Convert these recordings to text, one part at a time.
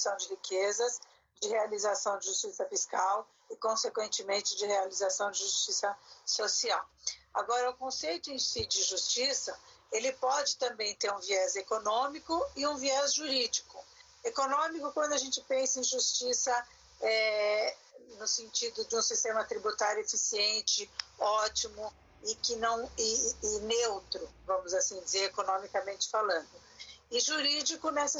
redistribuição de riquezas, de realização de justiça fiscal e, consequentemente, de realização de justiça social. Agora, o conceito em si de justiça, ele pode também ter um viés econômico e um viés jurídico. Econômico, quando a gente pensa em justiça é, no sentido de um sistema tributário eficiente, ótimo e que não e, e neutro, vamos assim dizer, economicamente falando. E jurídico nessa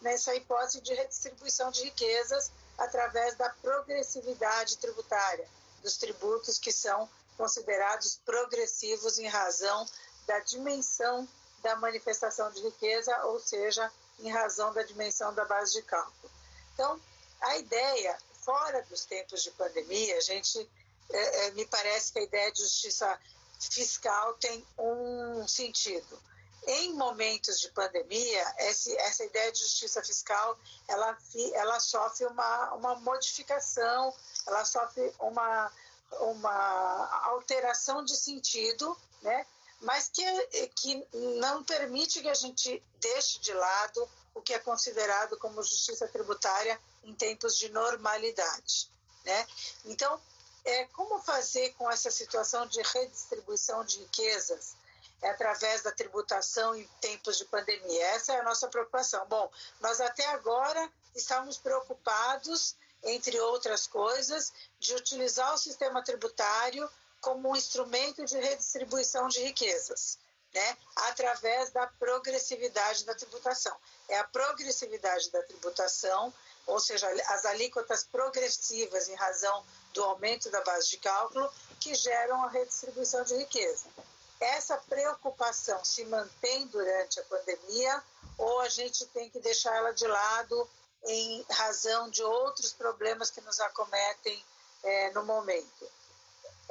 nessa hipótese de redistribuição de riquezas através da progressividade tributária dos tributos que são considerados progressivos em razão da dimensão da manifestação de riqueza, ou seja, em razão da dimensão da base de cálculo. Então, a ideia, fora dos tempos de pandemia, a gente é, é, me parece que a ideia de justiça fiscal tem um sentido. Em momentos de pandemia, essa ideia de justiça fiscal ela, ela sofre uma, uma modificação, ela sofre uma, uma alteração de sentido, né? mas que, que não permite que a gente deixe de lado o que é considerado como justiça tributária em tempos de normalidade. Né? Então, é, como fazer com essa situação de redistribuição de riquezas é, através da tributação em tempos de pandemia? Essa é a nossa preocupação. Bom, nós até agora estamos preocupados, entre outras coisas, de utilizar o sistema tributário como um instrumento de redistribuição de riquezas, né? através da progressividade da tributação. É a progressividade da tributação, ou seja, as alíquotas progressivas em razão do aumento da base de cálculo, que geram a redistribuição de riqueza. Essa preocupação se mantém durante a pandemia ou a gente tem que deixar ela de lado em razão de outros problemas que nos acometem é, no momento?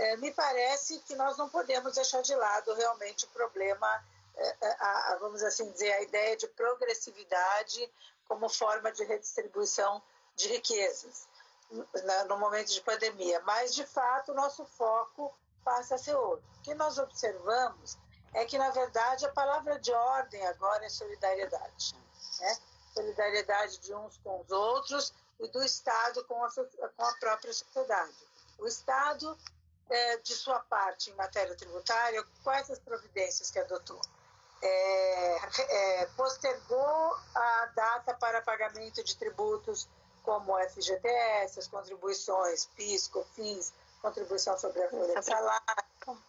é, me parece que nós não podemos deixar de lado realmente o problema, é, é, a, a, vamos assim dizer, a ideia de progressividade como forma de redistribuição de riquezas no momento de pandemia. Mas, de fato, o nosso foco passa a ser outro. O que nós observamos é que, na verdade, a palavra de ordem agora é solidariedade. Né? Solidariedade de uns com os outros e do Estado com a, com a própria sociedade. O Estado é, de sua parte em matéria tributária, quais as providências que adotou? É, é, postergou a data para pagamento de tributos como FGTS, as contribuições PIS, COFINS, contribuição sobre a folha de salário,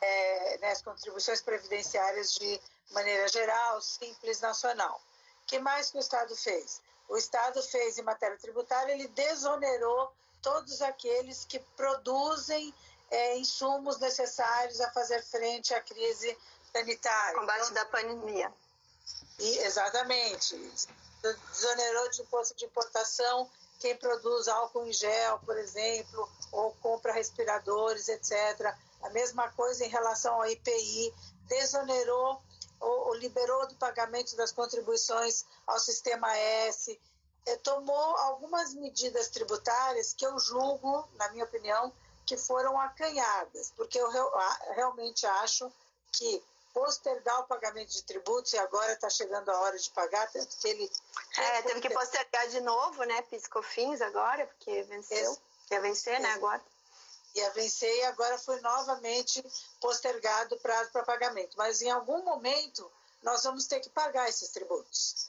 é, né, as contribuições previdenciárias de maneira geral, simples, nacional. O que mais que o Estado fez? O Estado fez em matéria tributária, ele desonerou todos aqueles que produzem é, insumos necessários a fazer frente à crise sanitária. Combate então, da pandemia. E, exatamente. Desonerou de imposto de importação quem produz álcool em gel, por exemplo, ou compra respiradores, etc. A mesma coisa em relação ao IPI, desonerou ou, ou liberou do pagamento das contribuições ao sistema S, é, tomou algumas medidas tributárias que eu julgo, na minha opinião, que foram acanhadas, porque eu realmente acho que postergar o pagamento de tributos e agora está chegando a hora de pagar, tanto que ele... É, teve que postergar de novo, né, piscofins agora, porque venceu, Esse, ia vencer, né, agora. Ia vencer e agora foi novamente postergado o prazo para pagamento. Mas em algum momento nós vamos ter que pagar esses tributos.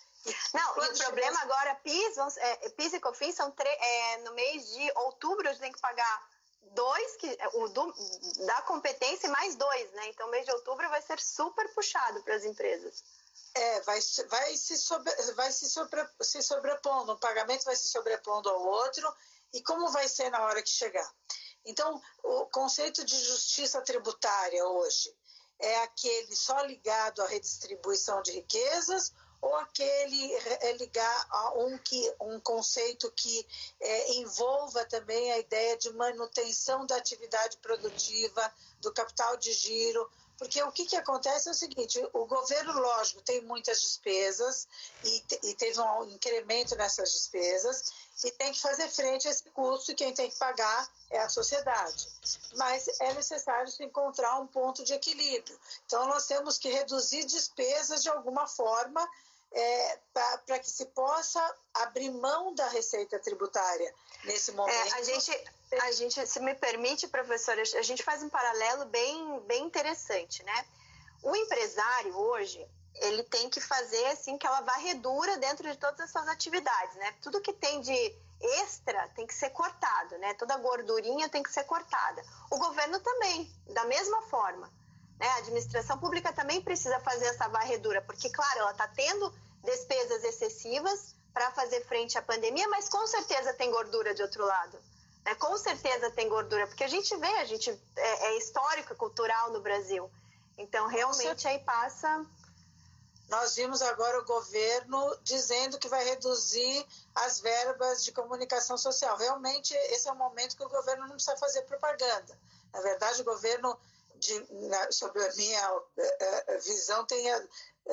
Não, e o problema agora, PIS, é, PIS e COFINS são é, no mês de outubro a gente tem que pagar dois, que, o do, da competência mais dois, né? Então, mês de outubro vai ser super puxado para as empresas. É, vai, vai, se, sobre, vai se, sobre, se sobrepondo, um pagamento vai se sobrepondo ao outro, e como vai ser na hora que chegar? Então, o conceito de justiça tributária hoje é aquele só ligado à redistribuição de riquezas ou aquele é, ligar a um, que, um conceito que é, envolva também a ideia de manutenção da atividade produtiva, do capital de giro, porque o que, que acontece é o seguinte: o governo, lógico, tem muitas despesas e, e teve um incremento nessas despesas e tem que fazer frente a esse custo e quem tem que pagar é a sociedade. Mas é necessário se encontrar um ponto de equilíbrio. Então, nós temos que reduzir despesas de alguma forma é, para que se possa abrir mão da receita tributária nesse momento. É, a gente, a gente, se me permite, professora, a gente faz um paralelo bem, bem interessante, né? O empresário hoje, ele tem que fazer assim aquela varredura dentro de todas as suas atividades, né? Tudo que tem de extra tem que ser cortado, né? Toda gordurinha tem que ser cortada. O governo também, da mesma forma. Né? A administração pública também precisa fazer essa varredura, porque, claro, ela está tendo despesas excessivas para fazer frente à pandemia, mas com certeza tem gordura de outro lado. Né? Com certeza tem gordura, porque a gente vê, a gente é, é histórico, é cultural no Brasil. Então, realmente, aí passa nós vimos agora o governo dizendo que vai reduzir as verbas de comunicação social. Realmente, esse é o momento que o governo não precisa fazer propaganda. Na verdade, o governo, de, na, sobre a minha uh, visão, tem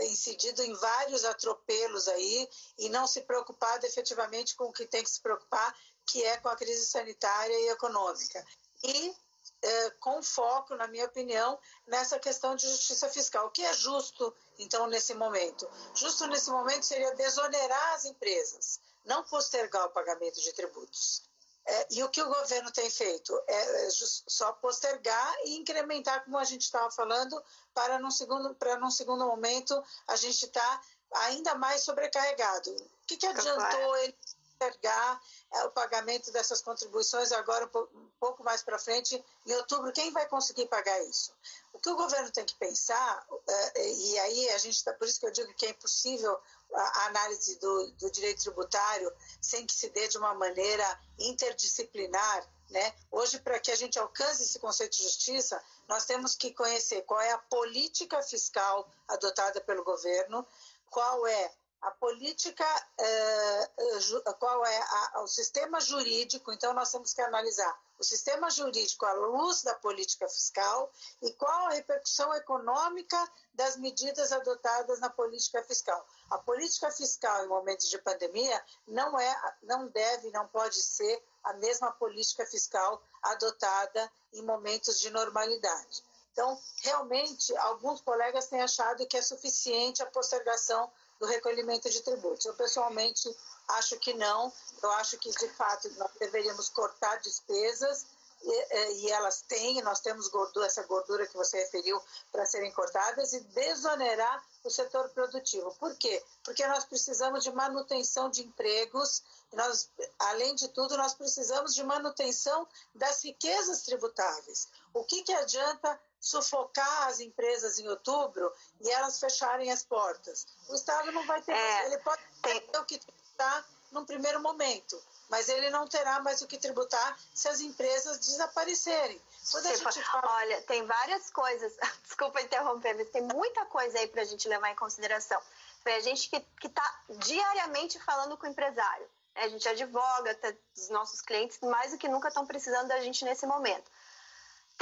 incidido em vários atropelos aí e não se preocupado efetivamente com o que tem que se preocupar, que é com a crise sanitária e econômica. E é, com foco, na minha opinião, nessa questão de justiça fiscal. O que é justo, então, nesse momento? Justo nesse momento seria desonerar as empresas, não postergar o pagamento de tributos. É, e o que o governo tem feito? É, é só postergar e incrementar, como a gente estava falando, para num segundo, para num segundo momento a gente estar tá ainda mais sobrecarregado. O que, que adiantou ele postergar é, o pagamento dessas contribuições agora um pouco mais para frente, em outubro, quem vai conseguir pagar isso? O que o governo tem que pensar, é, e aí a gente está, por isso que eu digo que é impossível a análise do, do direito tributário sem que se dê de uma maneira interdisciplinar, né? Hoje, para que a gente alcance esse conceito de justiça, nós temos que conhecer qual é a política fiscal adotada pelo governo, qual é a política, eh, eh, qual é o sistema jurídico, então nós temos que analisar o sistema jurídico à luz da política fiscal e qual a repercussão econômica das medidas adotadas na política fiscal. A política fiscal em momentos de pandemia não é, não deve, não pode ser a mesma política fiscal adotada em momentos de normalidade. Então, realmente, alguns colegas têm achado que é suficiente a postergação do recolhimento de tributos. Eu, pessoalmente, acho que não. Eu acho que, de fato, nós deveríamos cortar despesas e, e elas têm, nós temos gordura, essa gordura que você referiu para serem cortadas e desonerar o setor produtivo. Por quê? Porque nós precisamos de manutenção de empregos, nós, além de tudo, nós precisamos de manutenção das riquezas tributáveis. O que, que adianta sufocar as empresas em outubro e elas fecharem as portas. O Estado não vai ter, é, ele pode ter o que tributar num primeiro momento, mas ele não terá mais o que tributar se as empresas desaparecerem. Quando a gente fala... Olha, tem várias coisas, desculpa interromper, mas tem muita coisa aí para a gente levar em consideração. Foi a gente que está diariamente falando com o empresário. Né? A gente advoga, tá, os nossos clientes mais do que nunca estão precisando da gente nesse momento.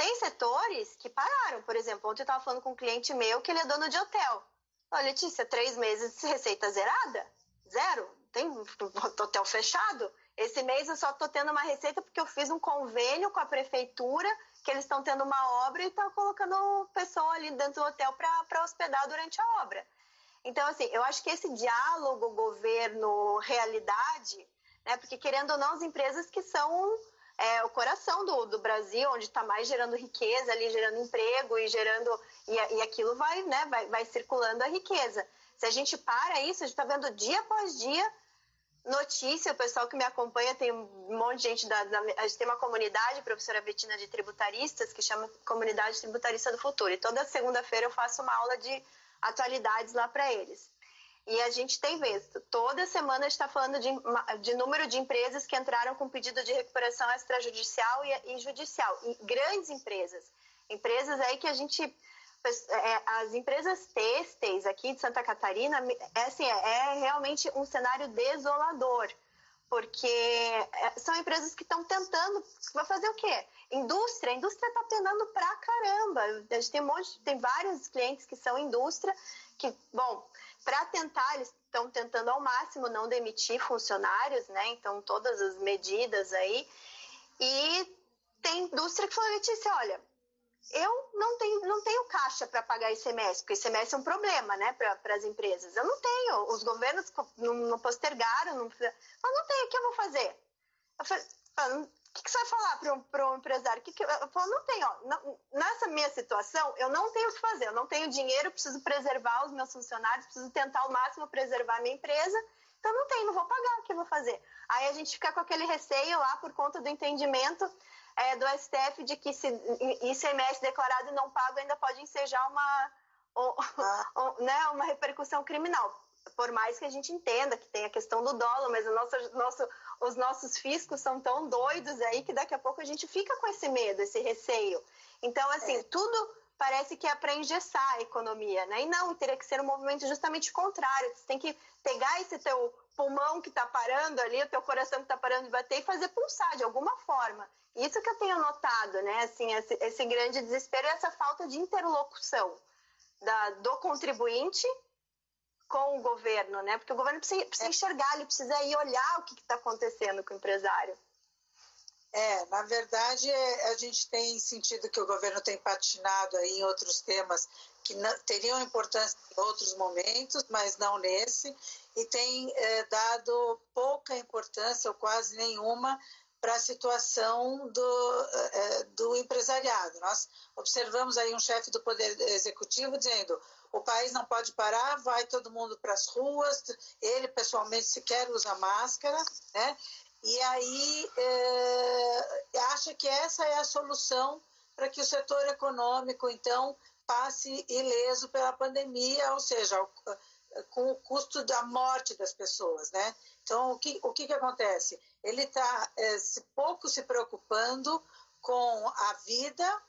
Tem setores que pararam. Por exemplo, ontem eu estava falando com um cliente meu que ele é dono de hotel. Olha, Letícia, três meses de receita zerada? Zero? Tem hotel fechado? Esse mês eu só estou tendo uma receita porque eu fiz um convênio com a prefeitura que eles estão tendo uma obra e estão colocando o pessoal ali dentro do hotel para hospedar durante a obra. Então, assim, eu acho que esse diálogo governo-realidade, né, porque querendo ou não, as empresas que são é o coração do, do Brasil, onde está mais gerando riqueza ali, gerando emprego e gerando e, e aquilo vai, né, vai, vai circulando a riqueza. Se a gente para isso, a gente está vendo dia após dia notícia, o pessoal que me acompanha tem um monte de gente da, da, a gente tem uma comunidade, professora Betina de tributaristas, que chama Comunidade Tributarista do Futuro. E toda segunda-feira eu faço uma aula de atualidades lá para eles. E a gente tem visto, toda semana está falando de, de, número de empresas que entraram com pedido de recuperação extrajudicial e, e judicial. E grandes empresas. Empresas aí que a gente. É, as empresas têxteis aqui de Santa Catarina, é, assim, é, é realmente um cenário desolador porque é, são empresas que estão tentando, vai fazer o quê? Indústria, a indústria está penando pra caramba. A gente tem um monte, tem vários clientes que são indústria que, bom, para tentar, eles estão tentando ao máximo não demitir funcionários, né? Então, todas as medidas aí. E tem indústria que falou, Letícia, olha, eu não tenho, não tenho caixa para pagar ICMS, porque ICMS é um problema, né, para as empresas. Eu não tenho, os governos não, não postergaram, não, eu não tenho, o que eu vou fazer? Eu falei, o que, que, você vai falar para um, um, empresário? Que que, eu falo, não tenho, ó, não, nessa minha situação, eu não tenho o que fazer, eu não tenho dinheiro, preciso preservar os meus funcionários, preciso tentar ao máximo preservar a minha empresa, então não tenho, não vou pagar, o que eu vou fazer? Aí a gente fica com aquele receio lá por conta do entendimento é, do STF de que se ICMS declarado e não pago ainda pode ensejar uma, ou, ah. ou, né, uma repercussão criminal. Por mais que a gente entenda que tem a questão do dólar, mas o nosso, nosso, os nossos fiscos são tão doidos aí que daqui a pouco a gente fica com esse medo, esse receio. Então, assim, é. tudo parece que é para engessar a economia, né? E não, teria que ser um movimento justamente contrário. Você tem que pegar esse teu pulmão que está parando ali, o teu coração que está parando de bater e fazer pulsar de alguma forma. Isso que eu tenho notado, né? Assim, esse, esse grande desespero e essa falta de interlocução da, do contribuinte com o governo, né? Porque o governo precisa, precisa enxergar, ele precisa ir olhar o que está acontecendo com o empresário. É, na verdade, é, a gente tem sentido que o governo tem patinado aí em outros temas que não, teriam importância em outros momentos, mas não nesse, e tem é, dado pouca importância ou quase nenhuma para a situação do, é, do empresariado. Nós observamos aí um chefe do Poder Executivo dizendo o país não pode parar, vai todo mundo para as ruas, ele pessoalmente sequer usa máscara, né? e aí é, acha que essa é a solução para que o setor econômico, então, passe ileso pela pandemia, ou seja, com o custo da morte das pessoas, né? Então, o que, o que, que acontece? Ele está é, se, pouco se preocupando com a vida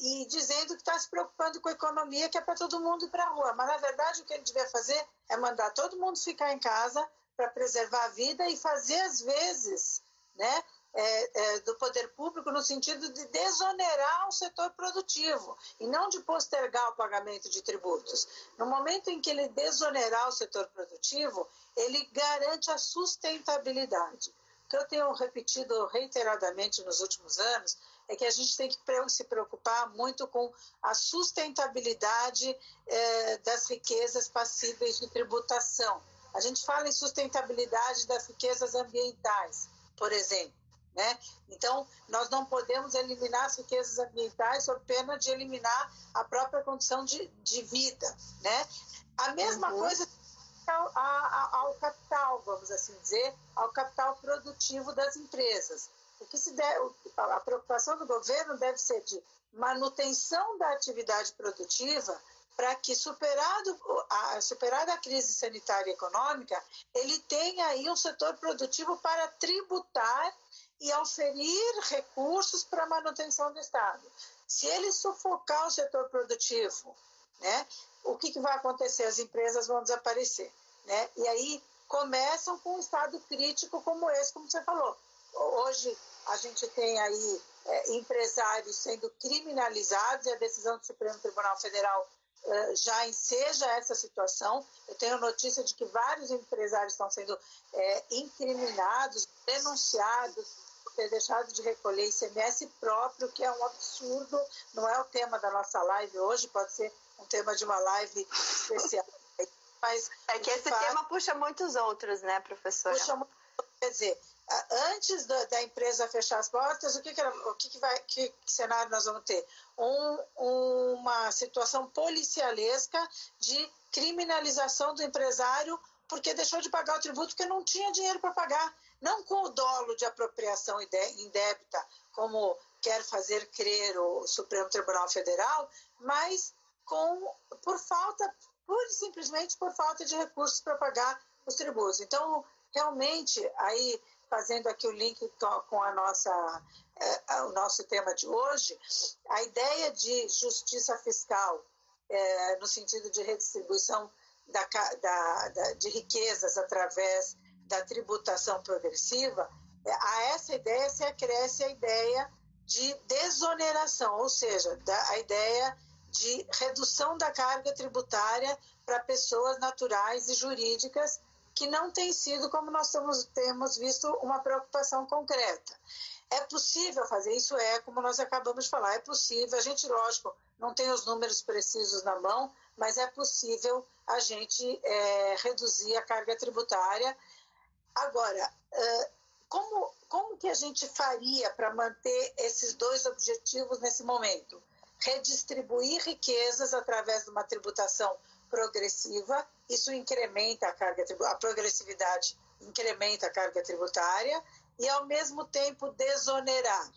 e dizendo que está se preocupando com a economia, que é para todo mundo ir para a rua. Mas, na verdade, o que ele devia fazer é mandar todo mundo ficar em casa, para preservar a vida e fazer, às vezes, né, é, é, do poder público no sentido de desonerar o setor produtivo e não de postergar o pagamento de tributos. No momento em que ele desonerar o setor produtivo, ele garante a sustentabilidade. O que eu tenho repetido reiteradamente nos últimos anos é que a gente tem que se preocupar muito com a sustentabilidade é, das riquezas passíveis de tributação a gente fala em sustentabilidade das riquezas ambientais, por exemplo. Né? Então, nós não podemos eliminar as riquezas ambientais sob pena de eliminar a própria condição de, de vida. Né? A mesma uhum. coisa ao, ao, ao, capital, vamos assim dizer, ao capital produtivo das empresas. O que se deve, a preocupação do governo deve ser de manutenção da atividade produtiva para que, superado a, superada a crise sanitária e econômica, ele tenha aí um setor produtivo para tributar e oferir recursos para a manutenção do Estado. Se ele sufocar o setor produtivo, né, o que, que vai acontecer? As empresas vão desaparecer. Né? E aí começam com um estado crítico como esse, como você falou. Hoje a gente tem aí é, empresários sendo criminalizados e a decisão do Supremo Tribunal Federal já enseja essa situação. Eu tenho notícia de que vários empresários estão sendo é, incriminados, denunciados ter deixado de recolher ICMS próprio, que é um absurdo. Não é o tema da nossa live hoje, pode ser um tema de uma live especial. Mas, é que esse fato, tema puxa muitos outros, né, professora? Puxa muito, quer dizer, antes da, da, empresa fechar as portas, o que, que, o que, que vai, que, que, cenário nós vamos ter? Um, uma situação policialesca de criminalização do empresário porque deixou de pagar o tributo porque não tinha dinheiro para pagar. Não com o dolo de apropriação indébita, como quer fazer crer o Supremo Tribunal Federal, mas com, por falta, pura e simplesmente por falta de recursos para pagar os tributos. Então, realmente, aí fazendo aqui o link com a nossa, é, o nosso tema de hoje, a ideia de justiça fiscal, é, no sentido de redistribuição da, da, da, de riquezas através da tributação progressiva, é, a essa ideia se acresce a ideia de desoneração, ou seja, da, a ideia de redução da carga tributária para pessoas naturais e jurídicas que não tem sido como nós temos, visto uma preocupação concreta. É possível fazer isso? É, como nós acabamos de falar, é possível. A gente, lógico, não tem os números precisos na mão, mas é possível a gente é, reduzir a carga tributária. Agora, como, como que a gente faria para manter esses dois objetivos nesse momento? Redistribuir riquezas através de uma tributação progressiva, isso incrementa a carga a progressividade incrementa a carga tributária e ao mesmo tempo desonerar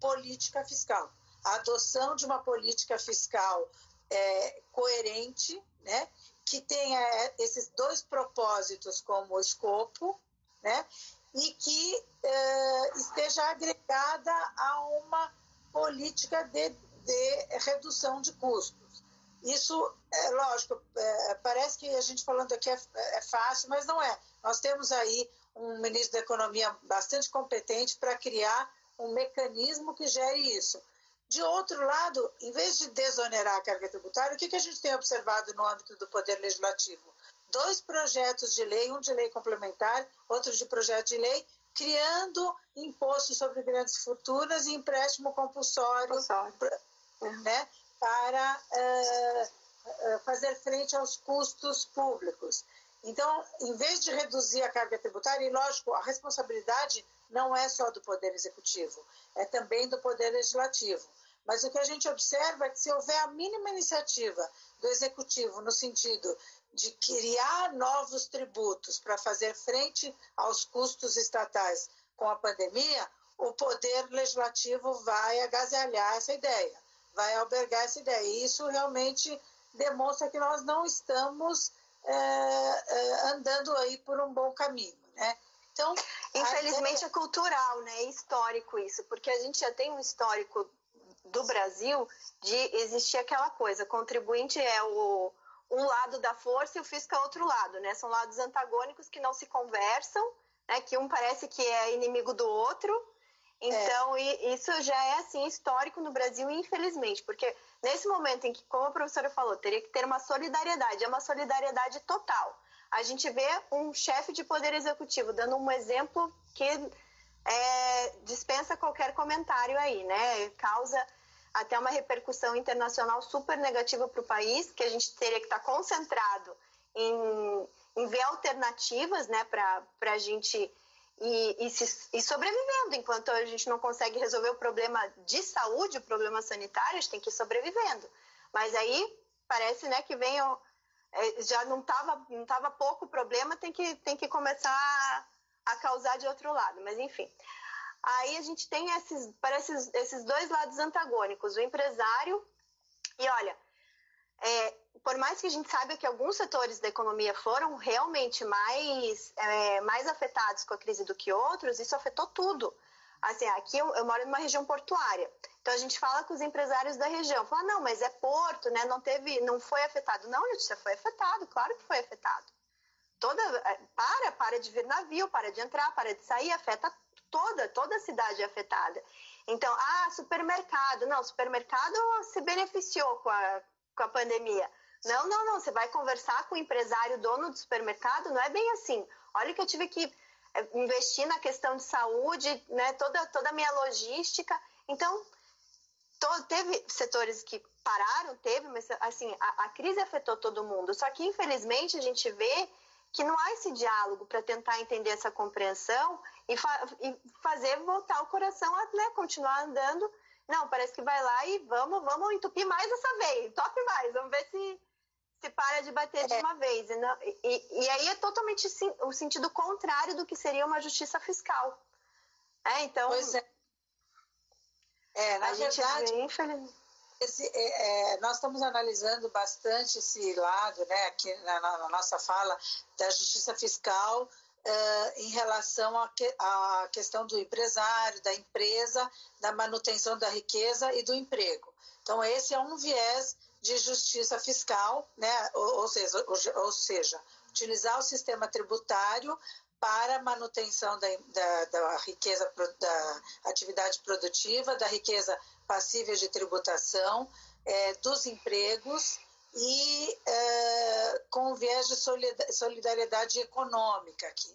política fiscal, a adoção de uma política fiscal é, coerente, né, que tenha é, esses dois propósitos como escopo, né, e que é, esteja agregada a uma política de, de redução de custos. Isso, é lógico, é, parece que a gente falando aqui é, é fácil, mas não é. Nós temos aí um ministro da Economia bastante competente para criar um mecanismo que gere isso. De outro lado, em vez de desonerar a carga tributária, o que, que a gente tem observado no âmbito do Poder Legislativo? Dois projetos de lei, um de lei complementar, outro de projeto de lei, criando imposto sobre grandes fortunas e empréstimo compulsório, compulsório. Né, para uh, fazer frente aos custos públicos. Então, em vez de reduzir a carga tributária, e lógico, a responsabilidade não é só do Poder Executivo, é também do Poder Legislativo. Mas o que a gente observa é que se houver a mínima iniciativa do Executivo no sentido de criar novos tributos para fazer frente aos custos estatais com a pandemia, o Poder Legislativo vai agasalhar essa ideia, vai albergar essa ideia. E isso realmente demonstra que nós não estamos é, é, andando aí por um bom caminho, né? Então, infelizmente é cultural, né? É histórico isso, porque a gente já tem um histórico do Brasil de existir aquela coisa, contribuinte é o um lado da força e o fisco é outro lado, né? São lados antagônicos que não se conversam, né? Que um parece que é inimigo do outro. Então, é. isso já é assim histórico no Brasil, infelizmente, porque nesse momento em que, como a professora falou, teria que ter uma solidariedade, é uma solidariedade total. A gente vê um chefe de poder executivo dando um exemplo que é, dispensa qualquer comentário aí, né? Causa até uma repercussão internacional super negativa para o país, que a gente teria que estar tá concentrado em, em ver alternativas, né, para a gente ir, ir, se, ir sobrevivendo. Enquanto a gente não consegue resolver o problema de saúde, o problema sanitário, a gente tem que ir sobrevivendo. Mas aí parece, né, que vem é, já não estava não tava pouco problema, tem que, tem que começar a causar de outro lado. Mas enfim. Aí a gente tem esses, parece esses dois lados antagônicos, o empresário e olha, é, por mais que a gente saiba que alguns setores da economia foram realmente mais, é, mais afetados com a crise do que outros, isso afetou tudo. Assim, aqui eu, eu, moro numa região portuária, então a gente fala com os empresários da região, fala, não, mas é porto, né? Não teve, não foi afetado. Não, Letícia, foi afetado, claro que foi afetado. Toda, é, para, para de vir navio, para de entrar, para de sair, afeta toda, toda a cidade é afetada. Então, ah, supermercado. Não, supermercado se beneficiou com a, com a pandemia. Não, não, não. Você vai conversar com o empresário, dono do supermercado, não é bem assim. Olha que eu tive que eh, investir na questão de saúde, né? Toda, toda a minha logística. Então, to, teve setores que pararam, teve, mas assim, a, a crise afetou todo mundo. Só que, infelizmente, a gente vê que não há esse diálogo para tentar entender essa compreensão e, fa e, fazer voltar o coração a né, continuar andando. Não, parece que vai lá e vamos, vamos entupir mais essa vez, tope mais, vamos ver se, se para de bater é. de uma vez. E, não, e, e, aí é totalmente sim, o sentido contrário do que seria uma justiça fiscal. É, então. Pois é. É, na verdade, vê, esse, é, é, nós estamos analisando bastante esse lado, né, aqui na, na nossa fala, da justiça fiscal Uh, em relação à que, questão do empresário, da empresa, da manutenção da riqueza e do emprego. Então, esse é um viés de justiça fiscal, né? ou, ou, seja, ou, ou seja, utilizar o sistema tributário para manutenção da, da, da, riqueza, da atividade produtiva, da riqueza passíveis de tributação, é, dos empregos e é, com viés de solidariedade econômica aqui.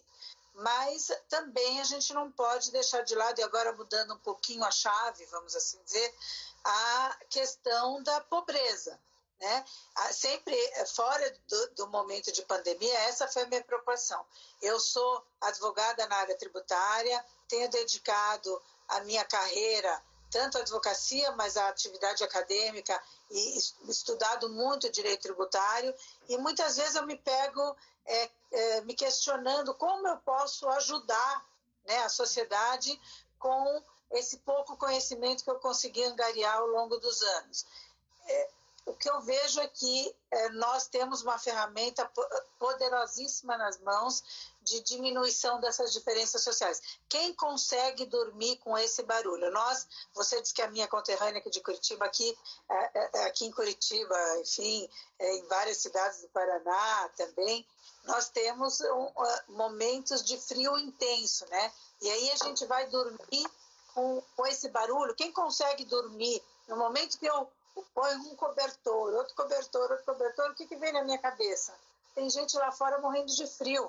Mas também a gente não pode deixar de lado, e agora mudando um pouquinho a chave, vamos assim dizer, a questão da pobreza. Né? Sempre eh, fora do, do, momento de pandemia, essa foi a minha preocupação. Eu sou advogada na área tributária, tenho dedicado a minha carreira tanto à advocacia, mas à atividade acadêmica e estudado muito direito tributário e muitas vezes eu me pego é, é, me questionando como eu posso ajudar né, a sociedade com esse pouco conhecimento que eu consegui angariar ao longo dos anos. É, o que eu vejo é que é, nós temos uma ferramenta poderosíssima nas mãos de diminuição dessas diferenças sociais. Quem consegue dormir com esse barulho? Nós, você disse que a minha conterrânea aqui de Curitiba, aqui, é, é, aqui em Curitiba, enfim, em várias cidades do Paraná também, nós temos um, uh, momentos de frio intenso, né? E aí a gente vai dormir com, com esse barulho. Quem consegue dormir no momento que eu põe um cobertor, outro cobertor, outro cobertor, o que, que vem na minha cabeça? Tem gente lá fora morrendo de frio.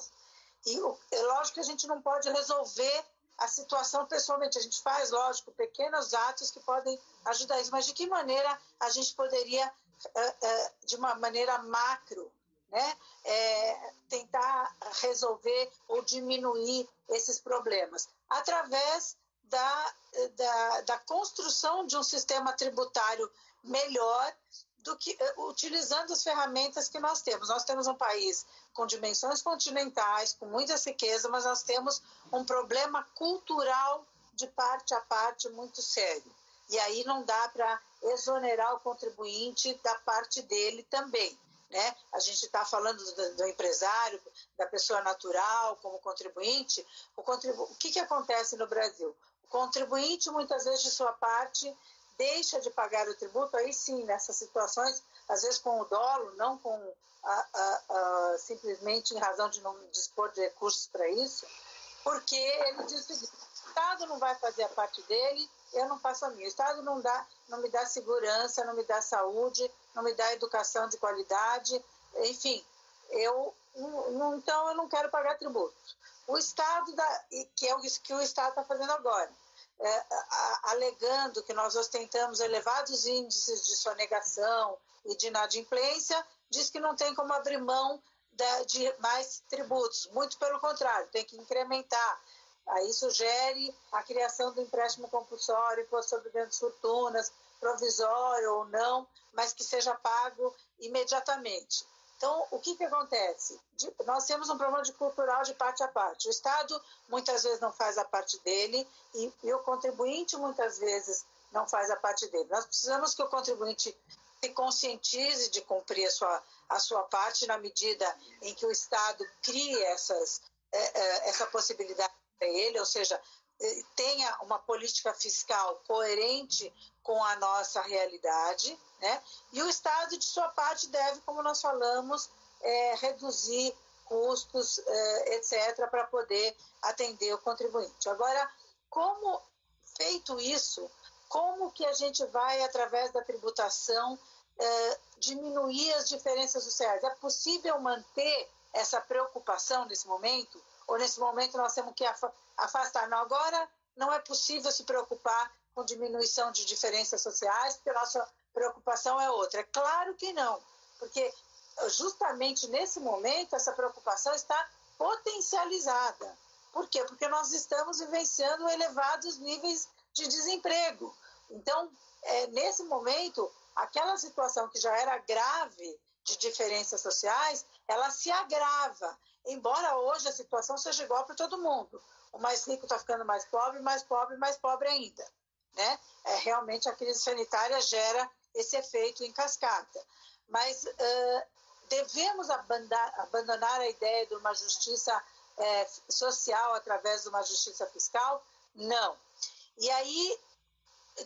E é lógico que a gente não pode resolver a situação pessoalmente. A gente faz, lógico, pequenos atos que podem ajudar isso. Mas de que maneira a gente poderia, eh, eh, de uma maneira macro, né, é, tentar resolver ou diminuir esses problemas? Através da, da, da construção de um sistema tributário melhor do que eh, utilizando as ferramentas que nós temos. Nós temos um país com dimensões continentais, com muita riqueza, mas nós temos um problema cultural de parte a parte muito sério. E aí não dá para exonerar o contribuinte da parte dele também. Né? A gente está falando do, do, empresário, da pessoa natural como contribuinte. O, contribu o que, que acontece no Brasil? O contribuinte, muitas vezes, de sua parte, deixa de pagar o tributo, aí sim, nessas situações, às vezes com o dolo, não com a, a, a, simplesmente em razão de não dispor de recursos para isso, porque ele diz o seguinte, o Estado não vai fazer a parte dele, eu não faço a minha. O Estado não, dá, não me dá segurança, não me dá saúde, não me dá educação de qualidade, enfim, eu então eu não quero pagar tributo. O Estado, dá, que é o que o Estado está fazendo agora, é, alegando que nós ostentamos elevados índices de sonegação e de inadimplência, diz que não tem como abrir mão de mais tributos. Muito pelo contrário, tem que incrementar. Aí sugere a criação do empréstimo compulsório, imposto sobre grandes fortunas, provisório ou não, mas que seja pago imediatamente. Então, o que, que acontece? De, nós temos um problema de cultural de parte a parte. O Estado muitas vezes não faz a parte dele e, e o contribuinte muitas vezes não faz a parte dele. Nós precisamos que o contribuinte se conscientize de cumprir a sua, a sua parte na medida em que o Estado crie essas, é, é, essa possibilidade para ele, ou seja, tenha uma política fiscal coerente com a nossa realidade, né? E o Estado, de sua parte, deve, como nós falamos, é, reduzir custos, é, etc., para poder atender o contribuinte. Agora, como feito isso, como que a gente vai, através da tributação, é, diminuir as diferenças sociais? É possível manter essa preocupação nesse momento? Ou nesse momento nós temos que afastar? Não, agora não é possível se preocupar com diminuição de diferenças sociais, porque a nossa preocupação é outra. É claro que não, porque justamente nesse momento essa preocupação está potencializada. Por quê? Porque nós estamos vivenciando elevados níveis de desemprego. Então, é, nesse momento, aquela situação que já era grave de diferenças sociais, ela se agrava. Embora hoje a situação seja igual para todo mundo. O mais rico está ficando mais pobre, mais pobre, mais pobre ainda né? É, realmente a crise sanitária gera esse efeito em cascata. Mas uh, devemos abandonar, abandonar, a ideia de uma justiça social através de uma justiça fiscal? Não. E aí,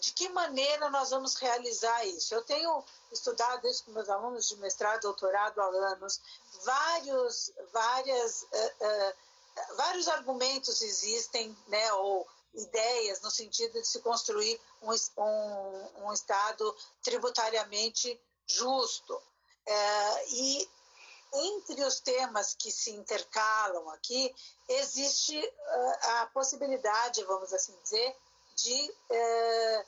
de que maneira nós vamos realizar isso? Eu tenho estudado isso com meus alunos de mestrado, doutorado há anos. Vários, várias, uh, uh, vários argumentos existem, né? Ou ideias no sentido de se construir um, um, um Estado tributariamente justo. É, e entre os temas que se intercalam aqui, existe uh, a possibilidade, vamos assim dizer, de uh,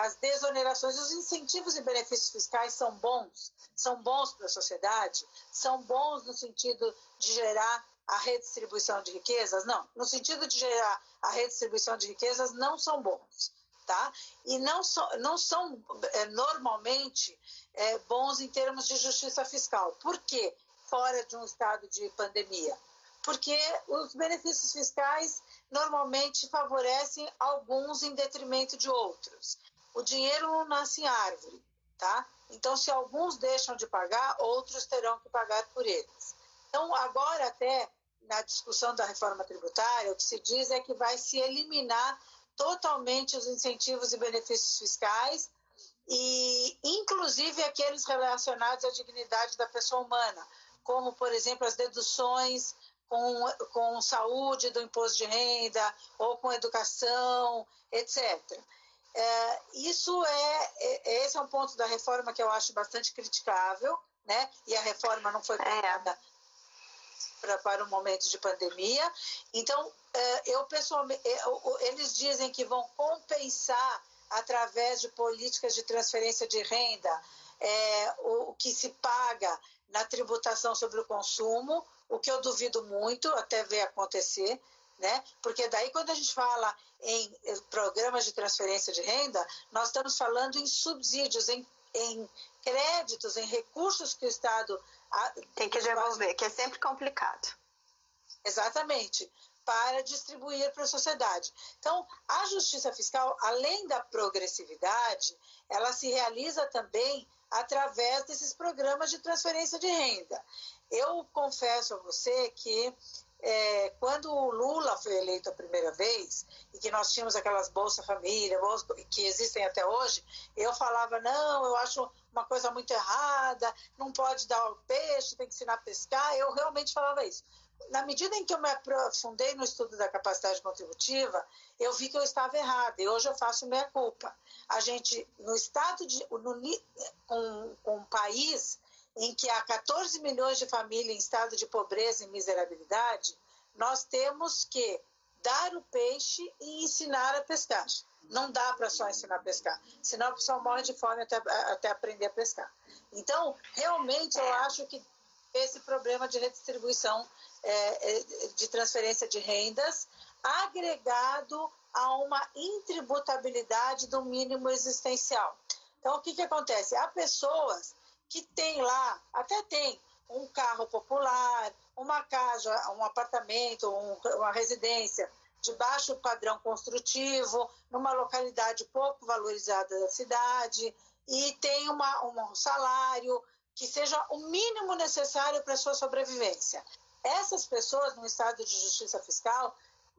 as desonerações, os incentivos e benefícios fiscais são bons, são bons para a sociedade, são bons no sentido de gerar a redistribuição de riquezas? Não, no sentido de gerar a redistribuição de riquezas, não são bons. Tá? E não, so, não são é, normalmente é, bons em termos de justiça fiscal. Por quê? Fora de um estado de pandemia. Porque os benefícios fiscais normalmente favorecem alguns em detrimento de outros. O dinheiro não nasce em árvore, tá? Então, se alguns deixam de pagar, outros terão que pagar por eles. Então, agora até na discussão da reforma tributária, o que se diz é que vai se eliminar totalmente os incentivos e benefícios fiscais e inclusive aqueles relacionados à dignidade da pessoa humana, como por exemplo as deduções com, com saúde do imposto de renda ou com educação, etc. É, isso é, é, esse é um ponto da reforma que eu acho bastante criticável, né? E a reforma não foi criada é pra, para o momento de pandemia. Então, é, eu pessoalmente, é, eles dizem que vão compensar através de políticas de transferência de renda é, o, que se paga na tributação sobre o consumo, o que eu duvido muito até ver acontecer, né? Porque daí quando a gente fala em programas de transferência de renda, nós estamos falando em subsídios, em, em créditos, em recursos que o Estado tem que devolver, que é sempre complicado. Exatamente, para distribuir para a sociedade. Então, a justiça fiscal, além da progressividade, ela se realiza também através desses programas de transferência de renda. Eu confesso a você que é, quando o Lula foi eleito a primeira vez e que nós tínhamos aquelas Bolsa Família, que existem até hoje, eu falava, não, eu acho uma coisa muito errada, não pode dar o peixe, tem que ensinar a pescar. Eu realmente falava isso. Na medida em que eu me aprofundei no estudo da capacidade contributiva, eu vi que eu estava errada e hoje eu faço minha culpa. A gente, no estado de. No, com, com um país em que há 14 milhões de famílias em estado de pobreza e miserabilidade, nós temos que dar o peixe e ensinar a pescar. Não dá para só ensinar a pescar, senão a pessoa morre de fome até, até aprender a pescar. Então, realmente, eu acho que esse problema de redistribuição é, é, de transferência de rendas, agregado a uma intributabilidade do mínimo existencial. Então, o que, que acontece? Há pessoas que têm lá, até tem, um carro popular, uma casa, um apartamento, um, uma residência de baixo padrão construtivo, numa localidade pouco valorizada da cidade, e tem uma, um salário que seja o mínimo necessário para sua sobrevivência. Essas pessoas, no estado de justiça fiscal,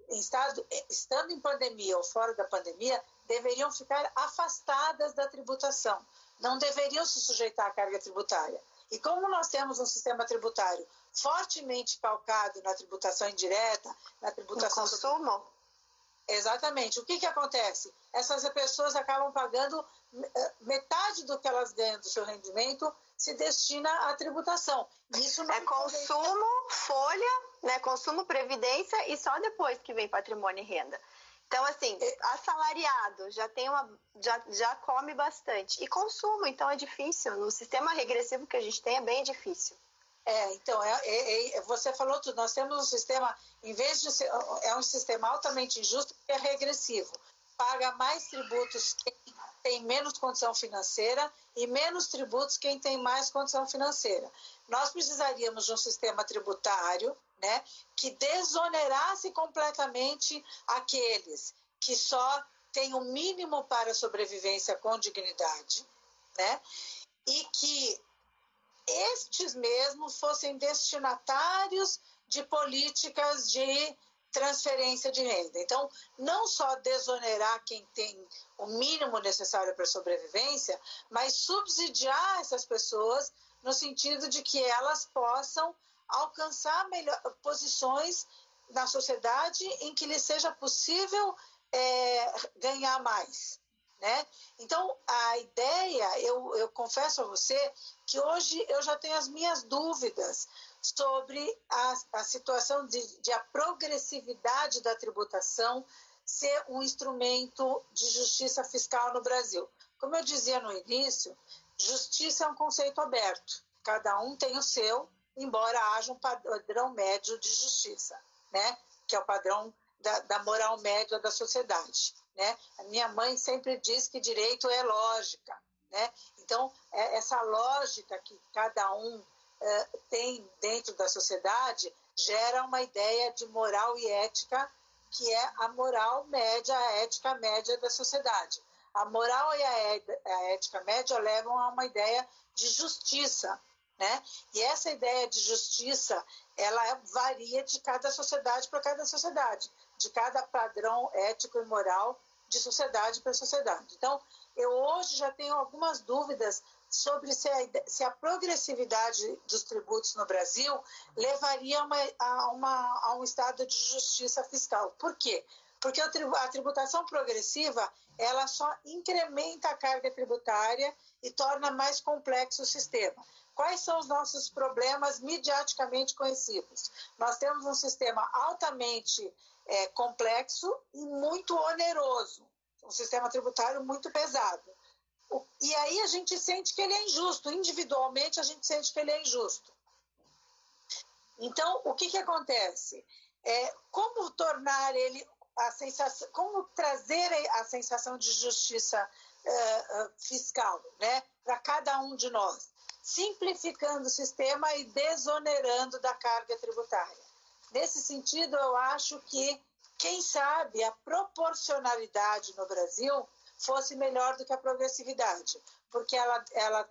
em estado, estando em pandemia ou fora da pandemia, deveriam ficar afastadas da tributação, não deveriam se sujeitar à carga tributária. E como nós temos um sistema tributário fortemente calcado na tributação indireta, na tributação... No consumo? Exatamente. O que, que acontece? Essas pessoas acabam pagando eh, metade do que elas ganham do seu rendimento se destina à tributação. Isso é consumo, folha, né? consumo, previdência e só depois que vem patrimônio e renda. Então, assim, é. assalariado já tem uma. Já, já come bastante. E consumo, então é difícil. No sistema regressivo que a gente tem é bem difícil. É, então, é, é, é, você falou tudo. Nós temos um sistema, em vez de ser, é um sistema altamente injusto, é regressivo. Paga mais tributos quem tem menos condição financeira e menos tributos quem tem mais condição financeira. Nós precisaríamos de um sistema tributário né, que desonerasse completamente aqueles que só têm o mínimo para sobrevivência com dignidade, né, e que estes mesmos fossem destinatários de políticas de transferência de renda. Então, não só desonerar quem tem o mínimo necessário para sobrevivência, mas subsidiar essas pessoas no sentido de que elas possam alcançar melhor, posições na sociedade em que lhe seja possível é, ganhar mais. Né? Então, a ideia, eu, eu confesso a você que hoje eu já tenho as minhas dúvidas sobre a, a situação de, de a progressividade da tributação ser um instrumento de justiça fiscal no Brasil. Como eu dizia no início, justiça é um conceito aberto. Cada um tem o seu, embora haja um padrão médio de justiça, né? que é o padrão da, da moral média da sociedade. Né? A minha mãe sempre diz que direito é lógica. Né? Então, é essa lógica que cada um é, tem dentro da sociedade gera uma ideia de moral e ética que é a moral média, a ética média da sociedade. A moral e a ética média levam a uma ideia de justiça, né? E essa ideia de justiça, ela varia de cada sociedade para cada sociedade, de cada padrão ético e moral de sociedade para sociedade. Então, eu hoje já tenho algumas dúvidas sobre se a, se a progressividade dos tributos no Brasil levaria uma, a, uma, a um estado de justiça fiscal. Por quê? Porque a tributação progressiva ela só incrementa a carga tributária e torna mais complexo o sistema. Quais são os nossos problemas mediaticamente conhecidos? Nós temos um sistema altamente é, complexo e muito oneroso, um sistema tributário muito pesado. E aí a gente sente que ele é injusto, individualmente a gente sente que ele é injusto. Então, o que, que acontece? É, como tornar ele a sensação, como trazer a sensação de justiça uh, fiscal, né, para cada um de nós, simplificando o sistema e desonerando da carga tributária. Nesse sentido, eu acho que, quem sabe, a proporcionalidade no Brasil fosse melhor do que a progressividade, porque ela, ela,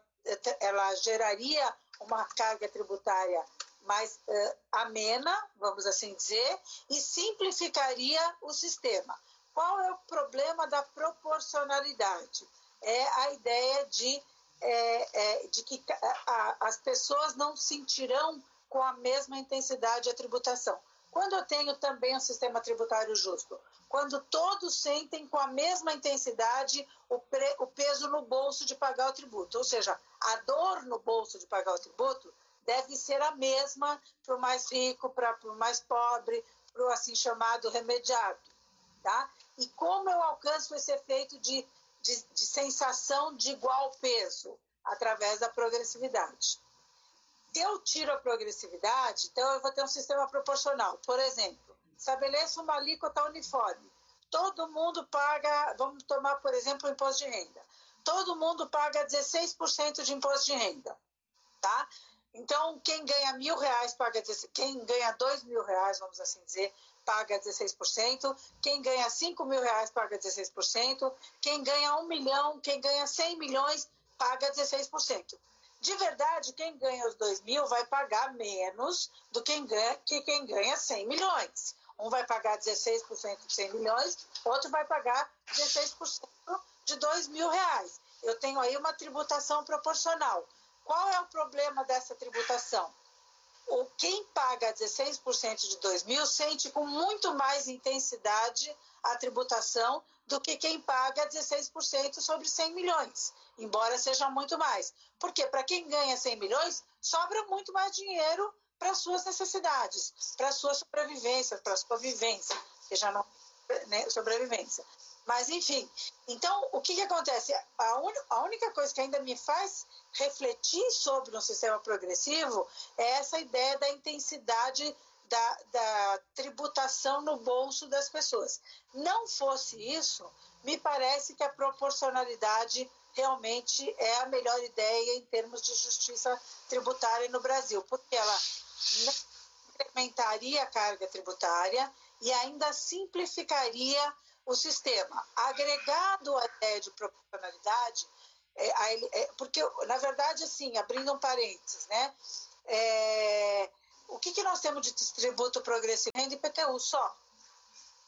ela geraria uma carga tributária mais uh, amena, vamos assim dizer, e simplificaria o sistema. Qual é o problema da proporcionalidade? É a ideia de, é, é, de que a, as pessoas não sentirão com a mesma intensidade a tributação. Quando eu tenho também um sistema tributário justo, quando todos sentem com a mesma intensidade o, pre, o peso no bolso de pagar o tributo, ou seja, a dor no bolso de pagar o tributo deve ser a mesma para o mais rico, para o mais pobre, para o assim chamado remediado. Tá? E como eu alcanço esse efeito de, de, de sensação de igual peso? Através da progressividade. Eu tiro a progressividade, então eu vou ter um sistema proporcional. Por exemplo, estabeleço uma alíquota uniforme. Todo mundo paga, vamos tomar, por exemplo, o imposto de renda. Todo mundo paga 16% de imposto de renda, tá? Então, quem ganha mil reais paga, quem ganha dois mil reais, vamos assim dizer, paga 16%, quem ganha cinco mil reais paga 16%, quem ganha um milhão, quem ganha 100 milhões paga 16%. De verdade, quem ganha os 2 mil vai pagar menos do que quem ganha, que quem ganha 100 milhões. Um vai pagar 16% de 100 milhões, outro vai pagar 16% de 2 mil reais. Eu tenho aí uma tributação proporcional. Qual é o problema dessa tributação? O quem paga 16% de 2 mil sente com muito mais intensidade a tributação do que quem paga 16% sobre 100 milhões, embora seja muito mais. Porque para quem ganha 100 milhões, sobra muito mais dinheiro para suas necessidades, para sua sobrevivência, para sua vivência, que já não né, sobrevivência. Mas, enfim, então, o que, que acontece? A, un, a única coisa que ainda me faz refletir sobre um sistema progressivo é essa ideia da intensidade da, da tributação no bolso das pessoas. Não fosse isso, me parece que a proporcionalidade realmente é a melhor ideia em termos de justiça tributária no Brasil, porque ela incrementaria a carga tributária e ainda simplificaria o sistema. Agregado à ideia de proporcionalidade, é, é, porque, na verdade, assim, abrindo um parênteses, né? É, o que, que nós temos de tributo progressivo? Renda IPTU só.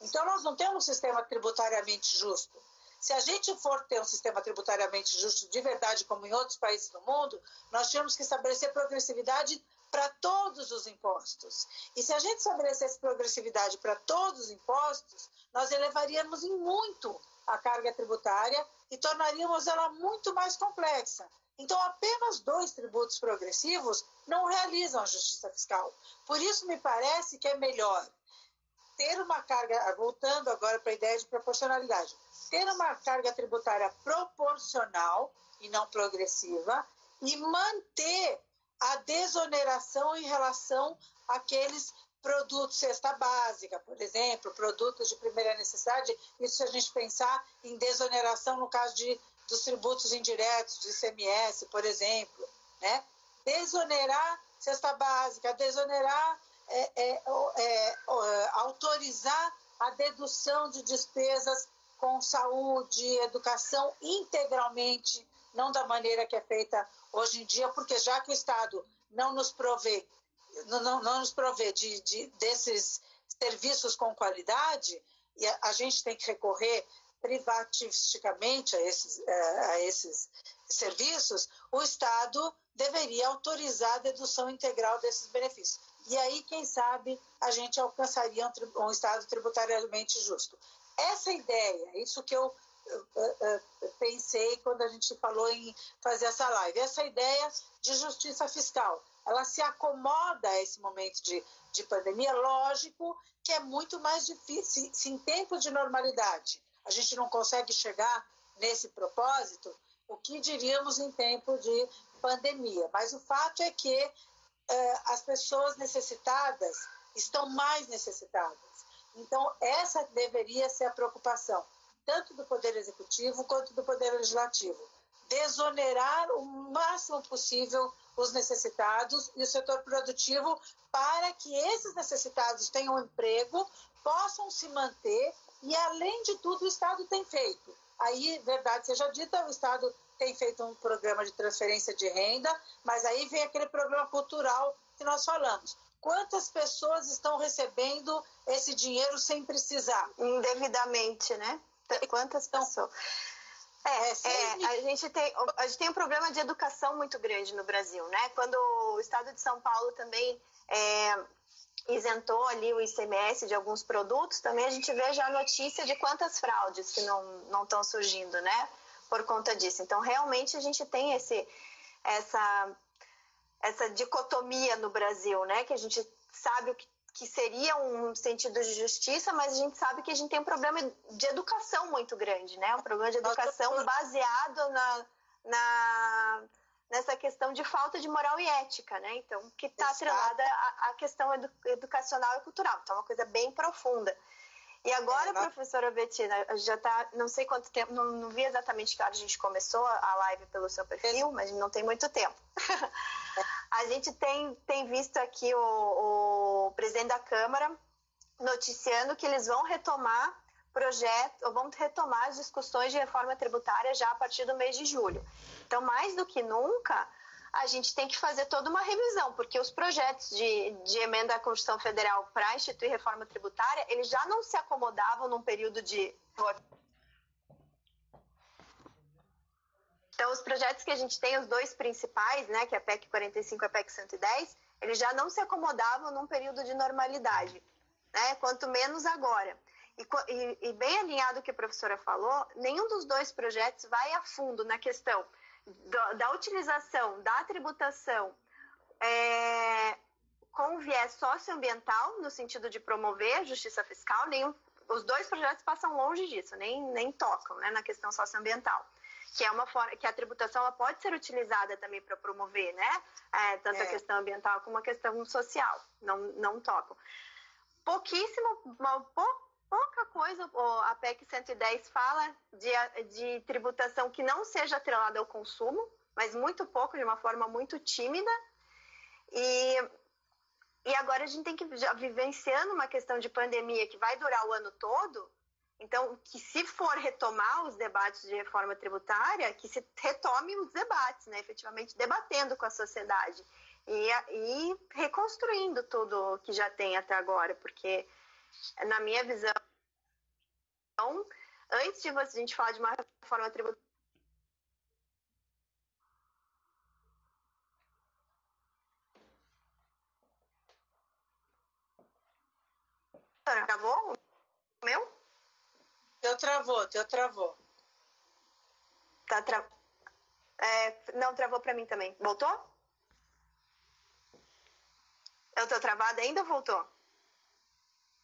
Então, nós não temos um sistema tributariamente justo. Se a gente for ter um sistema tributariamente justo de verdade, como em outros países do mundo, nós tínhamos que estabelecer progressividade para todos os impostos. E se a gente estabelecesse progressividade para todos os impostos, nós elevaríamos em muito a carga tributária e tornaríamos ela muito mais complexa. Então, apenas dois tributos progressivos não realizam a justiça fiscal. Por isso, me parece que é melhor ter uma carga, voltando agora para a ideia de proporcionalidade, ter uma carga tributária proporcional e não progressiva e manter a desoneração em relação àqueles produtos cesta básica, por exemplo, produtos de primeira necessidade, isso se a gente pensar em desoneração no caso de, dos tributos indiretos, do ICMS, por exemplo, né? Desonerar cesta básica, desonerar, é, é, é, autorizar a dedução de despesas com saúde, educação integralmente, não da maneira que é feita hoje em dia, porque já que o Estado não nos provê não, não nos provê de, de, desses serviços com qualidade, e a, a, gente tem que recorrer privatisticamente a esses, é, a esses serviços, o Estado deveria autorizar a dedução integral desses benefícios. E aí, quem sabe, a gente alcançaria um, um Estado tributariamente justo. Essa ideia, isso que eu pensei quando a gente falou em fazer essa live, essa ideia de justiça fiscal ela se acomoda a esse momento de, de pandemia. Lógico que é muito mais difícil, se em tempo de normalidade a gente não consegue chegar nesse propósito, o que diríamos em tempo de pandemia? Mas o fato é que eh, as pessoas necessitadas estão mais necessitadas. Então, essa deveria ser a preocupação, tanto do Poder Executivo quanto do Poder Legislativo. Desonerar o máximo possível os necessitados e o setor produtivo para que esses necessitados tenham emprego, possam se manter e, além de tudo, o Estado tem feito. Aí, verdade seja dita, o Estado tem feito um programa de transferência de renda, mas aí vem aquele programa cultural que nós falamos. Quantas pessoas estão recebendo esse dinheiro sem precisar? Indevidamente, né? Quantas então, pessoas? É, é, a, gente tem, a gente tem um problema de educação muito grande no Brasil, né? Quando o estado de São Paulo também é, isentou ali o ICMS de alguns produtos, também a gente vê já a notícia de quantas fraudes que não estão surgindo, né? Por conta disso. Então, realmente, a gente tem esse, essa, essa dicotomia no Brasil, né? Que a gente sabe o que que seria um sentido de justiça, mas a gente sabe que a gente tem um problema de educação muito grande, né? Um problema de educação baseado na, na nessa questão de falta de moral e ética, né? Então, que está atrelada à, à questão edu educacional e cultural. Então, é uma coisa bem profunda. E agora, é, professora Betina, já está, não sei quanto tempo, não, não, vi exatamente que hora a gente começou a live pelo seu perfil, mas não tem muito tempo. a gente tem, tem visto aqui o, o presidente da Câmara noticiando que eles vão retomar projeto, vão retomar as discussões de reforma tributária já a partir do mês de julho. Então, mais do que nunca, a gente tem que fazer toda uma revisão, porque os projetos de, de emenda à Constituição Federal para instituir reforma tributária, eles já não se acomodavam num período de. Então, os projetos que a gente tem, os dois principais, né, que é a PEC 45 e a PEC 110, eles já não se acomodavam num período de normalidade, né, quanto menos agora. E, e, bem alinhado o que a professora falou, nenhum dos dois projetos vai a fundo na questão da, da utilização da tributação é, com viés socioambiental, no sentido de promover a justiça fiscal, nenhum, os dois projetos passam longe disso, nem, nem tocam né, na questão socioambiental. Que é uma forma que a tributação ela pode ser utilizada também para promover, né? É, tanto é. a questão ambiental como a questão social. Não, não tocam. Pouquíssimo, uma, pouca coisa, a PEC 110 fala de, de tributação que não seja atrelada ao consumo, mas muito pouco, de uma forma muito tímida. E, e agora a gente tem que, já vivenciando uma questão de pandemia que vai durar o ano todo, então, que se for retomar os debates de reforma tributária, que se retome os debates, né? efetivamente debatendo com a sociedade e, e reconstruindo tudo que já tem até agora, porque na minha visão, antes de a gente falar de uma reforma tributária, Travou o meu? Teu travou, teu travou. Tá tra... É, não, travou para mim também. Voltou? Eu tô travada ainda ou voltou?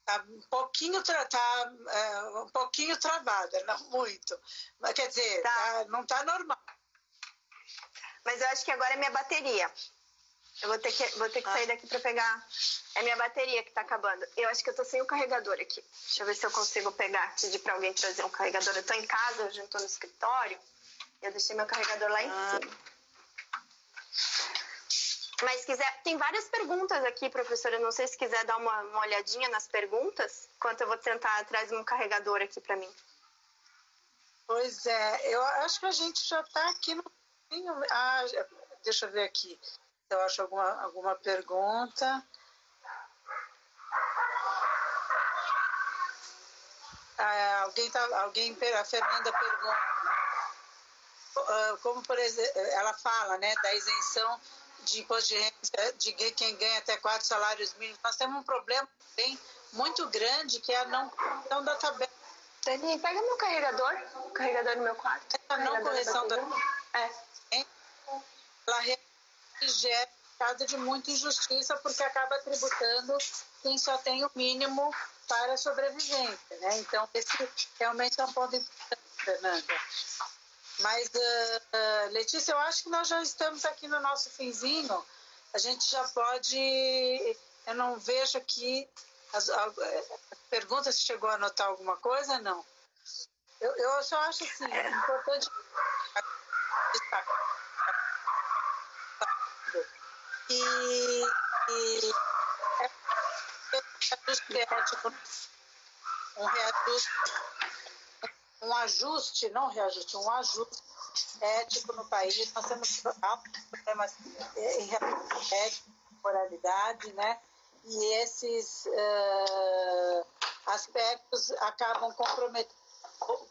Tá um pouquinho, tra tá, é, um pouquinho travada, não muito. Mas quer dizer, tá. Tá, não tá normal. Mas eu acho que agora é minha bateria. Eu vou ter que, vou ter que ah. sair daqui para pegar. É minha bateria que tá acabando. Eu acho que eu tô sem o carregador aqui. Deixa eu ver se eu consigo pegar, pedir para alguém trazer um carregador. Eu tô em casa, hoje eu tô no escritório. Eu deixei meu carregador lá em ah. cima. Mas quiser, tem várias perguntas aqui, professora. Não sei se quiser dar uma, uma olhadinha nas perguntas, enquanto eu vou tentar trazer um carregador aqui para mim. Pois é, eu acho que a gente já está aqui no. Ah, deixa eu ver aqui. Eu acho alguma, alguma pergunta. Ah, alguém, tá, alguém, a Fernanda pergunta, ah, como por exemplo, ela fala, né, da isenção de imposto de quem ganha até quatro salários mínimos. Nós temos um problema bem muito grande que é a não correção da tabela. Dani, pega meu carregador, o carregador no meu quarto. A não correção da, É. Ela gera caso de muita injustiça porque acaba tributando quem só tem o mínimo para a sobrevivência, né? Então esse realmente é um ponto importante, Fernanda. Mas, uh, Letícia, eu acho que nós já estamos aqui no nosso finzinho. A gente já pode. Eu não vejo aqui. As, as perguntas se chegou a anotar alguma coisa, não. Eu, eu só acho assim, é importante destacar. E, e é reajuste ético, um reajuste um ajuste, não reajuste, um ajuste ético no país. Nós temos problemas eh, em relação à moralidade, né? E esses uh, aspectos acabam comprometendo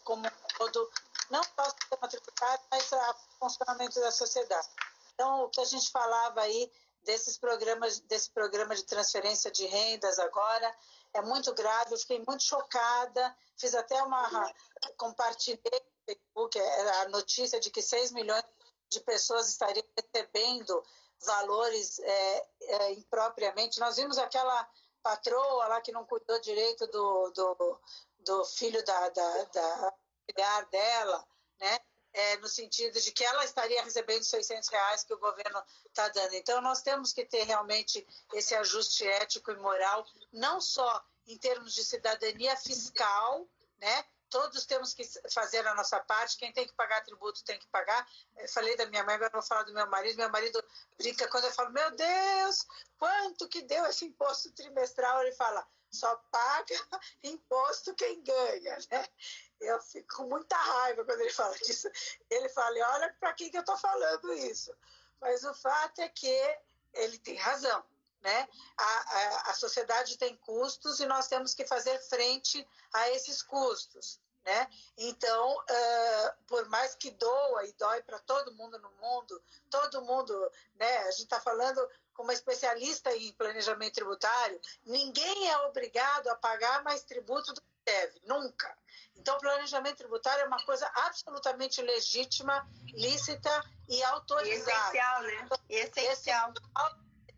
como todo, não só o sistema tributário, mas o funcionamento da sociedade. Então, o que a gente falava aí desses programas, desse programa de transferência de rendas agora, é muito grave. Eu fiquei muito chocada. Fiz até uma. Compartilhei no Facebook a notícia de que 6 milhões de pessoas estariam recebendo valores é, é, impropriamente. Nós vimos aquela patroa lá que não cuidou direito do, do, do filho da, da, da filhar dela, né? É, no sentido de que ela estaria recebendo 600 reais que o governo está dando. Então, nós temos que ter realmente esse ajuste ético e moral, não só em termos de cidadania fiscal, né? Todos temos que fazer a nossa parte. Quem tem que pagar tributo tem que pagar. Eu falei da minha mãe, agora vou falar do meu marido. Meu marido brinca quando eu falo: Meu Deus, quanto que deu esse imposto trimestral? Ele fala: Só paga imposto quem ganha, né? Eu fico com muita raiva quando ele fala disso. Ele fala: Olha para quem que eu estou falando isso. Mas o fato é que ele tem razão né? A, a, a sociedade tem custos e nós temos que fazer frente a esses custos. Né? Então, uh, por mais que doa e dói para todo mundo no mundo, todo mundo, né? A gente está falando com uma especialista em planejamento tributário, ninguém é obrigado a pagar mais tributo do que deve, nunca. Então, planejamento tributário é uma coisa absolutamente legítima, lícita e autorizada. Essencial, né? Essencial.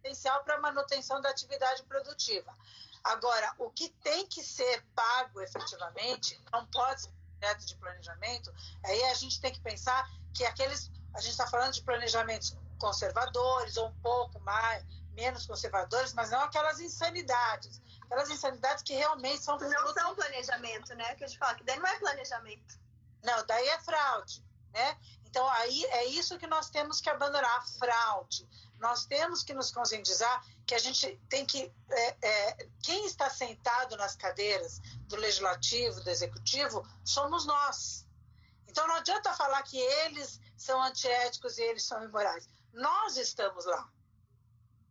essencial para a manutenção da atividade produtiva. Agora, o que tem que ser pago efetivamente não pode ser projeto de planejamento, aí a gente tem que pensar que aqueles. A gente está falando de planejamentos conservadores ou um pouco mais, menos conservadores, mas não aquelas insanidades. Aquelas insanidades que realmente são. Não são planejamento, né? Que a gente fala, que daí não é planejamento. Não, daí é fraude. Né? Então, aí é isso que nós temos que abandonar, a fraude nós temos que nos conscientizar que a gente tem que. É, é, quem está sentado nas cadeiras do legislativo, do executivo, somos nós. Então não adianta falar que eles são antiéticos e eles são imorais. Nós estamos lá.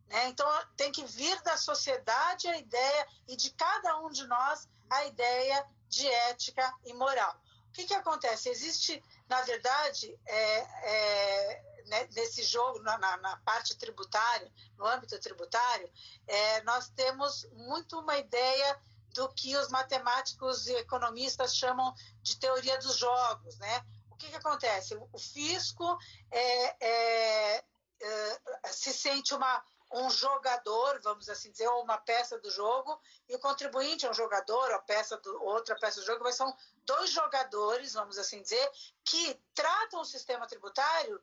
Né? Então tem que vir da sociedade a ideia e de cada um de nós a ideia de ética e moral. O que, que acontece? Existe, na verdade, é, é, né, nesse jogo, na, na, parte tributária, no âmbito tributário, é, nós temos muito uma ideia do que os matemáticos e economistas chamam de teoria dos jogos, né? O que, que acontece? O fisco é, é, é, se sente uma, um jogador, vamos assim dizer, ou uma peça do jogo, e o contribuinte é um jogador, ou peça do, outra peça do jogo, mas são dois jogadores, vamos assim dizer, que tratam o sistema tributário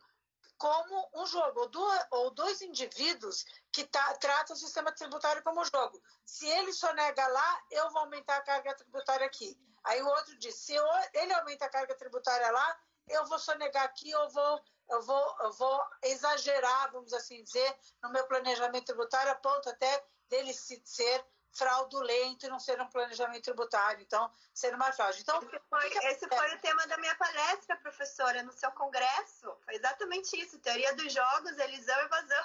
como um jogo, ou, duas, ou dois indivíduos que tá, tratam o sistema tributário como jogo. Se ele sonega lá, eu vou aumentar a carga tributária aqui. Aí o outro diz, se eu, ele aumenta a carga tributária lá, eu vou sonegar aqui, eu vou, eu vou, eu vou exagerar, vamos assim dizer, no meu planejamento tributário, a ponto até dele ser fraudulento e não ser um planejamento tributário, então ser uma fraude. Então, esse foi, que esse foi o tema da minha palestra, professora, no seu congresso. Foi exatamente isso, teoria dos jogos, elisão e evasão.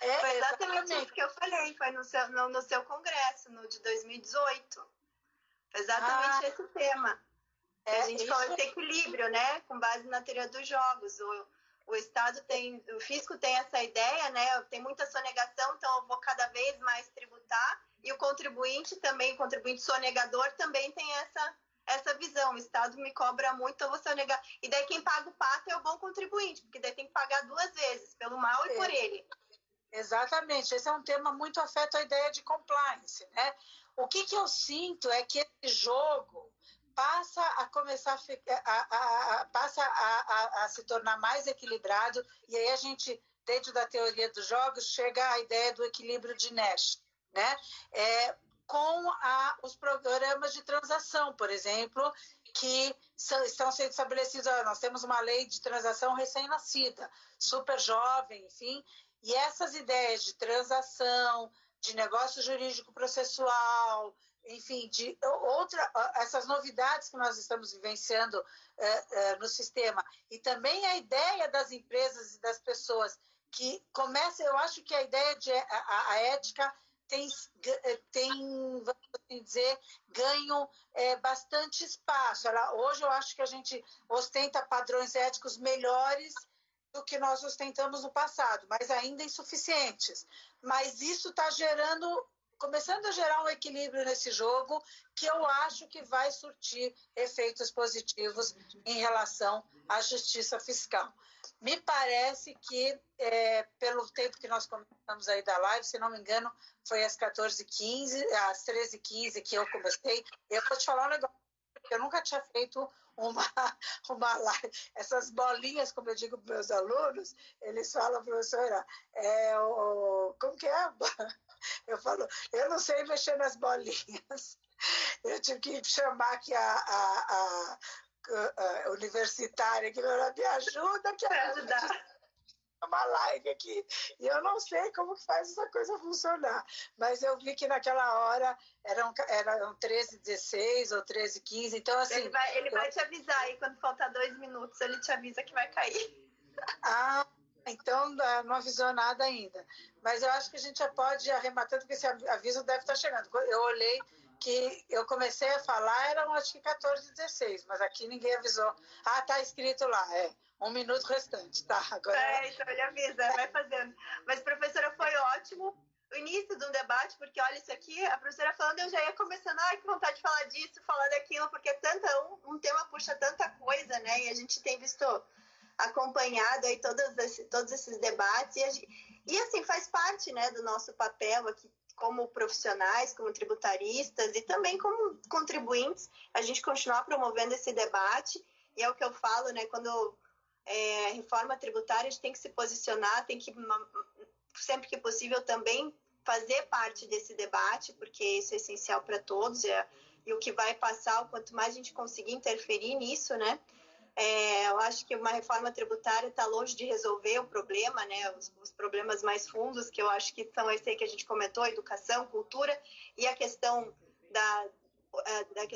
É, foi exatamente, exatamente, isso que eu falei, foi no seu, no, no seu congresso, no de 2018. Foi exatamente ah, esse tema. É, a gente falou esse equilíbrio, né? Com base na teoria dos jogos. O, o Estado tem, o fisco tem essa ideia, né? Tem muita sonegação, então eu vou cada vez mais tributar e o contribuinte também, o contribuinte sonegador também tem essa essa visão. O Estado me cobra muito, eu vou sonegar. E daí quem paga o pato é o bom contribuinte, porque daí tem que pagar duas vezes, pelo mal e é. por ele. Exatamente. Esse é um tema muito afeto à ideia de compliance, né? O que, que eu sinto é que esse jogo passa começar a, a, a passa a, a, se tornar mais equilibrado e aí a gente dentro da teoria dos jogos chega à ideia do equilíbrio de Nash né? É, com a, os programas de transação, por exemplo, que são, estão sendo estabelecidos. Nós temos uma lei de transação recém-nascida, super jovem, enfim, e essas ideias de transação, de negócio jurídico processual, enfim, de outra, essas novidades que nós estamos vivenciando é, é, no sistema, e também a ideia das empresas e das pessoas que começa, eu acho que a ideia de a, a ética tem, eh, tem vamos assim dizer, ganho é, bastante espaço. Ela, hoje eu acho que a gente ostenta padrões éticos melhores do que nós ostentamos no passado, mas ainda insuficientes. Mas isso está gerando, começando a gerar um equilíbrio nesse jogo que eu acho que vai surtir efeitos positivos em relação à justiça fiscal. Me parece que, é, pelo tempo que nós começamos aí da live, se não me engano, foi às 14h15, às 13h15 que eu comecei. Eu vou te falar um negócio, eu nunca tinha feito uma, uma live. Essas bolinhas, como eu digo para meus alunos, eles falam, professora, é, o, como que é? Eu falo, eu não sei mexer nas bolinhas. Eu tive que chamar aqui a, a, a uh, universitária que me ajuda, que ajudar uma live aqui e eu não sei como que faz essa coisa funcionar, mas eu vi que naquela hora eram, eram 13, 16 ou 13, 15, então assim... Ele vai, ele eu... vai te avisar aí, quando faltar dois minutos, ele te avisa que vai cair. Ah, então não avisou nada ainda, mas eu acho que a gente já pode arrematando, porque esse aviso deve estar chegando. Eu olhei que eu comecei a falar eram acho que 14, 16, mas aqui ninguém avisou. Ah, tá escrito lá, é. Um minuto restante, tá? Agora... É, então ele avisa, vai fazendo. Mas, professora, foi ótimo o início de um debate, porque olha isso aqui, a professora falando, eu já ia começando, ai, que vontade de falar disso, falar daquilo, porque é tanta, um, um tema puxa tanta coisa, né? E a gente tem visto, acompanhado aí todos esses, todos esses debates, e, gente, e assim, faz parte, né, do nosso papel aqui como profissionais, como tributaristas e também como contribuintes, a gente continuar promovendo esse debate. E é o que eu falo, né? Quando é, reforma tributária, a gente tem que se posicionar, tem que, sempre que possível, também fazer parte desse debate, porque isso é essencial para todos. É, e o que vai passar, quanto mais a gente conseguir interferir nisso, né? É, eu acho que uma reforma tributária está longe de resolver o problema, né? Os, os, problemas mais fundos, que eu acho que são esse aí que a gente comentou, educação, cultura, e a questão da, é, da,